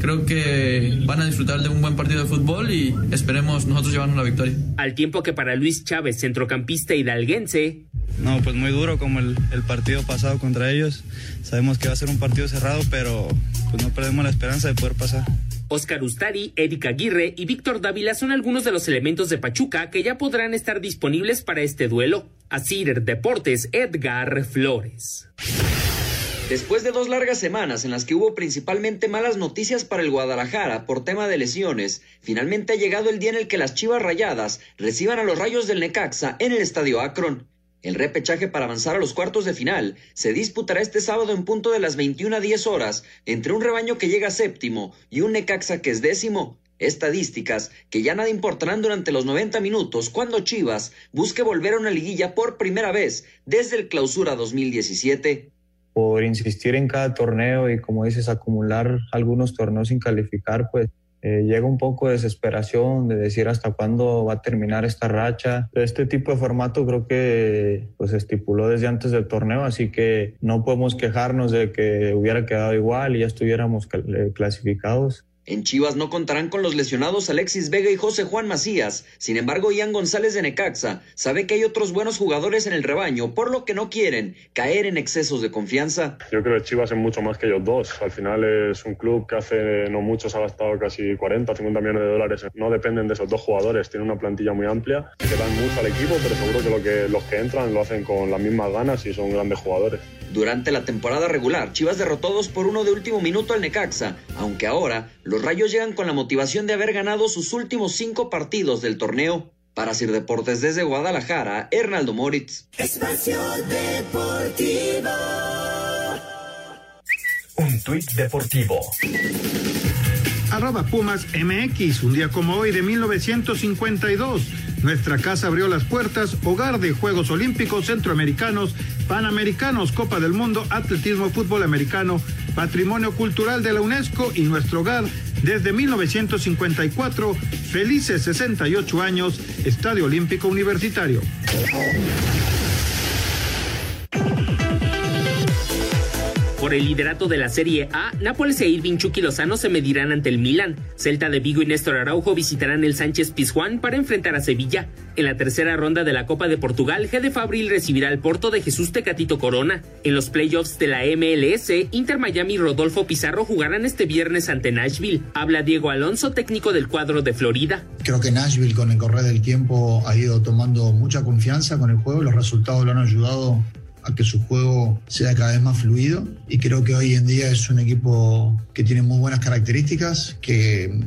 Creo que van a disfrutar de un buen partido de fútbol y esperemos nosotros llevarnos la victoria. Al tiempo que para Luis Chávez, centrocampista hidalguense, no, pues muy duro como el, el, partido pasado contra ellos. Sabemos que va a ser un partido cerrado, pero pues no perdemos la esperanza de poder pasar. Oscar Ustari, Erika Aguirre y Víctor Dávila son algunos de los elementos de Pachuca que ya podrán estar disponibles para este duelo. Asir Deportes, Edgar Flores. Después de dos largas semanas en las que hubo principalmente malas noticias para el Guadalajara por tema de lesiones, finalmente ha llegado el día en el que las Chivas Rayadas reciban a los Rayos del Necaxa en el Estadio Akron. El repechaje para avanzar a los cuartos de final se disputará este sábado en punto de las 21 a 10 horas entre un rebaño que llega séptimo y un Necaxa que es décimo. Estadísticas que ya nada importarán durante los 90 minutos cuando Chivas busque volver a una liguilla por primera vez desde el clausura 2017. Por insistir en cada torneo y como dices, acumular algunos torneos sin calificar, pues eh, llega un poco de desesperación de decir hasta cuándo va a terminar esta racha. Este tipo de formato creo que pues estipuló desde antes del torneo, así que no podemos quejarnos de que hubiera quedado igual y ya estuviéramos eh, clasificados. En Chivas no contarán con los lesionados Alexis Vega y José Juan Macías. Sin embargo, Ian González de Necaxa sabe que hay otros buenos jugadores en el rebaño, por lo que no quieren caer en excesos de confianza. Yo creo que Chivas es mucho más que ellos dos. Al final es un club que hace no mucho se ha gastado casi 40, 50 millones de dólares. No dependen de esos dos jugadores. Tiene una plantilla muy amplia que dan mucho al equipo, pero seguro que, lo que los que entran lo hacen con las mismas ganas y son grandes jugadores. Durante la temporada regular, Chivas derrotó 2 por 1 de último minuto al Necaxa, aunque ahora los Rayos llegan con la motivación de haber ganado sus últimos cinco partidos del torneo. Para Sir Deportes desde Guadalajara, Hernaldo Moritz. Espacio Deportivo. Un tuit deportivo. Arroba Pumas MX, un día como hoy de 1952. Nuestra casa abrió las puertas, hogar de Juegos Olímpicos Centroamericanos, Panamericanos, Copa del Mundo, Atletismo, Fútbol Americano, Patrimonio Cultural de la UNESCO y nuestro hogar desde 1954. Felices 68 años, Estadio Olímpico Universitario. Por el liderato de la Serie A, Nápoles e Irving Chucky Lozano se medirán ante el Milan. Celta de Vigo y Néstor Araujo visitarán el Sánchez Pizjuán para enfrentar a Sevilla. En la tercera ronda de la Copa de Portugal, Gede Fabril recibirá el Porto de Jesús Tecatito Corona. En los playoffs de la MLS, Inter Miami y Rodolfo Pizarro jugarán este viernes ante Nashville. Habla Diego Alonso, técnico del cuadro de Florida. Creo que Nashville con el correr del tiempo ha ido tomando mucha confianza con el juego, los resultados lo han ayudado a que su juego sea cada vez más fluido. Y creo que hoy en día es un equipo que tiene muy buenas características, que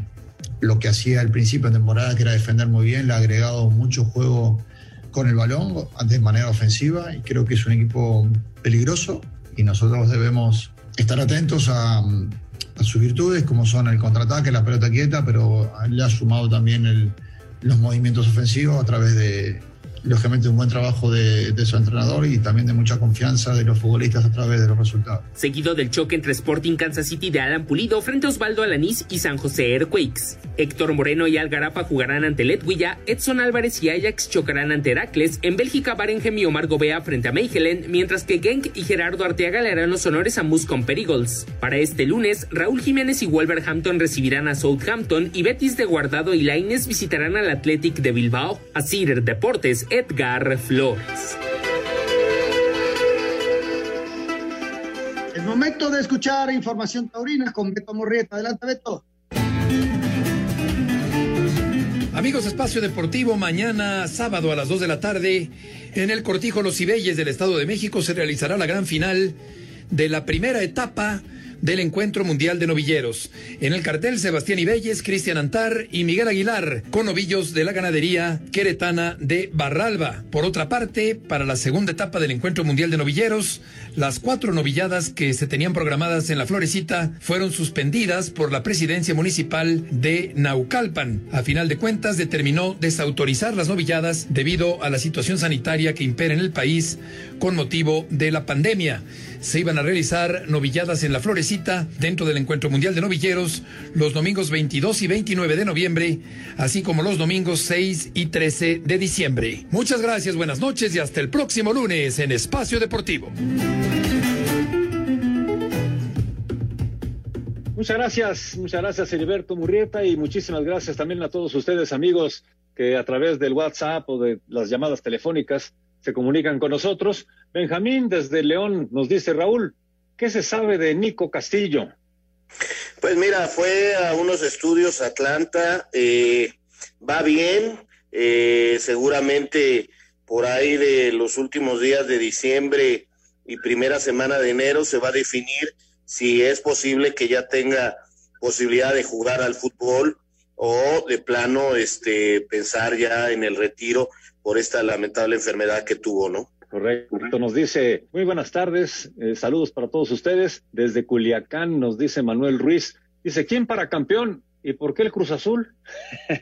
lo que hacía al principio de temporada, que era defender muy bien, le ha agregado mucho juego con el balón de manera ofensiva y creo que es un equipo peligroso. Y nosotros debemos estar atentos a, sus virtudes como son el contraataque, la pelota quieta, pero le ha sumado también los movimientos ofensivos a través de, lógicamente un buen trabajo de, su entrenador y también de mucha confianza de los futbolistas a través de los resultados. Seguido del choque entre Sporting Kansas City de Alan Pulido frente a Osvaldo Alanís y San José Airquakes. Héctor Moreno y Algarapa jugarán ante Letwilla, Edson Álvarez y Ajax chocarán ante Heracles, en Bélgica Barenjem y Omar Gobea frente a Meichelen, mientras que Genk y Gerardo Arteaga le harán los honores a Muscon Perigles. Para este lunes, Raúl Jiménez y Wolverhampton recibirán a Southampton y Betis de Guardado y Laines visitarán al Athletic de Bilbao. A Cider Deportes, Edgar Flores. Es momento de escuchar información taurina con Beto Morrieta. Adelante, Beto. Amigos, Espacio Deportivo, mañana sábado a las 2 de la tarde, en el Cortijo Los Cibeyes del Estado de México se realizará la gran final de la primera etapa del Encuentro Mundial de Novilleros. En el cartel, Sebastián Ibelles, Cristian Antar y Miguel Aguilar, con novillos de la ganadería queretana de Barralba. Por otra parte, para la segunda etapa del Encuentro Mundial de Novilleros, las cuatro novilladas que se tenían programadas en la Florecita fueron suspendidas por la presidencia municipal de Naucalpan. A final de cuentas, determinó desautorizar las novilladas debido a la situación sanitaria que impera en el país con motivo de la pandemia. Se iban a realizar novilladas en la Florecita dentro del Encuentro Mundial de Novilleros los domingos 22 y 29 de noviembre, así como los domingos 6 y 13 de diciembre. Muchas gracias, buenas noches y hasta el próximo lunes en Espacio Deportivo. Muchas gracias, muchas gracias Heriberto Murrieta y muchísimas gracias también a todos ustedes amigos que a través del WhatsApp o de las llamadas telefónicas se comunican con nosotros. Benjamín desde León nos dice, Raúl, ¿qué se sabe de Nico Castillo? Pues mira, fue a unos estudios Atlanta, eh, va bien, eh, seguramente por ahí de los últimos días de diciembre y primera semana de enero se va a definir si es posible que ya tenga posibilidad de jugar al fútbol o de plano este pensar ya en el retiro por esta lamentable enfermedad que tuvo, ¿no? Correcto, nos dice, muy buenas tardes, eh, saludos para todos ustedes. Desde Culiacán nos dice Manuel Ruiz, dice, ¿quién para campeón? ¿Y por qué el Cruz Azul? el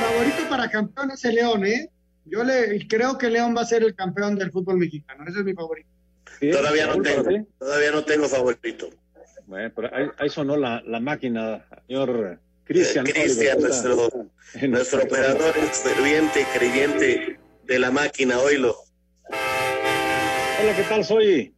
favorito para campeón es el León, ¿eh? Yo le creo que León va a ser el campeón del fútbol mexicano, ese es mi favorito. Todavía no tengo, todavía no tengo favorito. Bueno, pero ahí, ahí sonó la, la máquina, señor Cristian. Eh, Cristian, nuestro, nuestro operador ferviente, creyente de la máquina, oílo. Hola, ¿qué tal? Soy.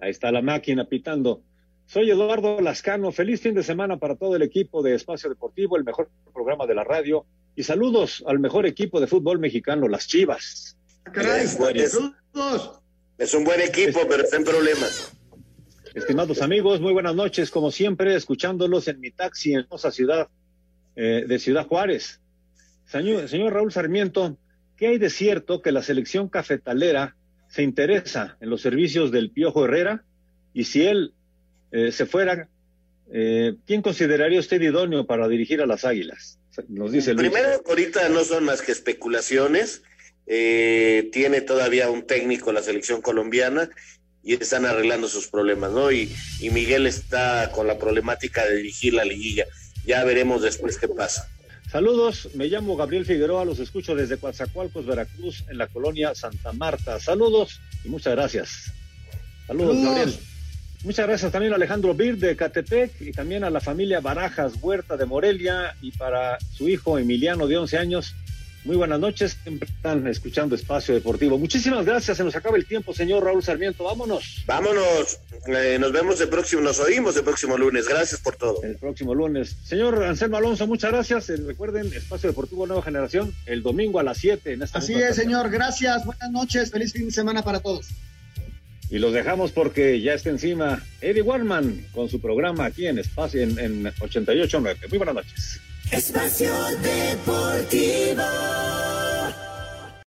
Ahí está la máquina pitando. Soy Eduardo Lascano. Feliz fin de semana para todo el equipo de Espacio Deportivo, el mejor programa de la radio. Y saludos al mejor equipo de fútbol mexicano, las Chivas. Caray, saludos. Es un buen equipo, pero está en problemas. Estimados amigos, muy buenas noches, como siempre, escuchándolos en mi taxi en esa ciudad eh, de Ciudad Juárez. Señor, señor Raúl Sarmiento, ¿qué hay de cierto que la selección cafetalera se interesa en los servicios del Piojo Herrera? Y si él eh, se fuera, eh, ¿quién consideraría usted idóneo para dirigir a las Águilas? Nos dice Luis. Primero, ahorita no son más que especulaciones. Eh, tiene todavía un técnico la selección colombiana y están arreglando sus problemas, ¿no? Y, y Miguel está con la problemática de dirigir la liguilla. Ya veremos después qué pasa. Saludos, me llamo Gabriel Figueroa, los escucho desde Coatzacoalcos, Veracruz, en la colonia Santa Marta. Saludos y muchas gracias. Saludos, Saludos. Gabriel. Muchas gracias también a Alejandro Bir de Catepec y también a la familia Barajas Huerta de Morelia y para su hijo Emiliano de 11 años. Muy buenas noches. Siempre están escuchando Espacio Deportivo. Muchísimas gracias. Se nos acaba el tiempo, señor Raúl Sarmiento. Vámonos. Vámonos. Eh, nos vemos el próximo, nos oímos el próximo lunes. Gracias por todo. El próximo lunes. Señor Anselmo Alonso, muchas gracias. Eh, recuerden, Espacio Deportivo Nueva Generación, el domingo a las 7 en esta Así es, señor. Gracias. Buenas noches. Feliz fin de semana para todos. Y los dejamos porque ya está encima Eddie Warman con su programa aquí en Espacio en, en 88.9. Muy buenas noches. Espacio Deportivo.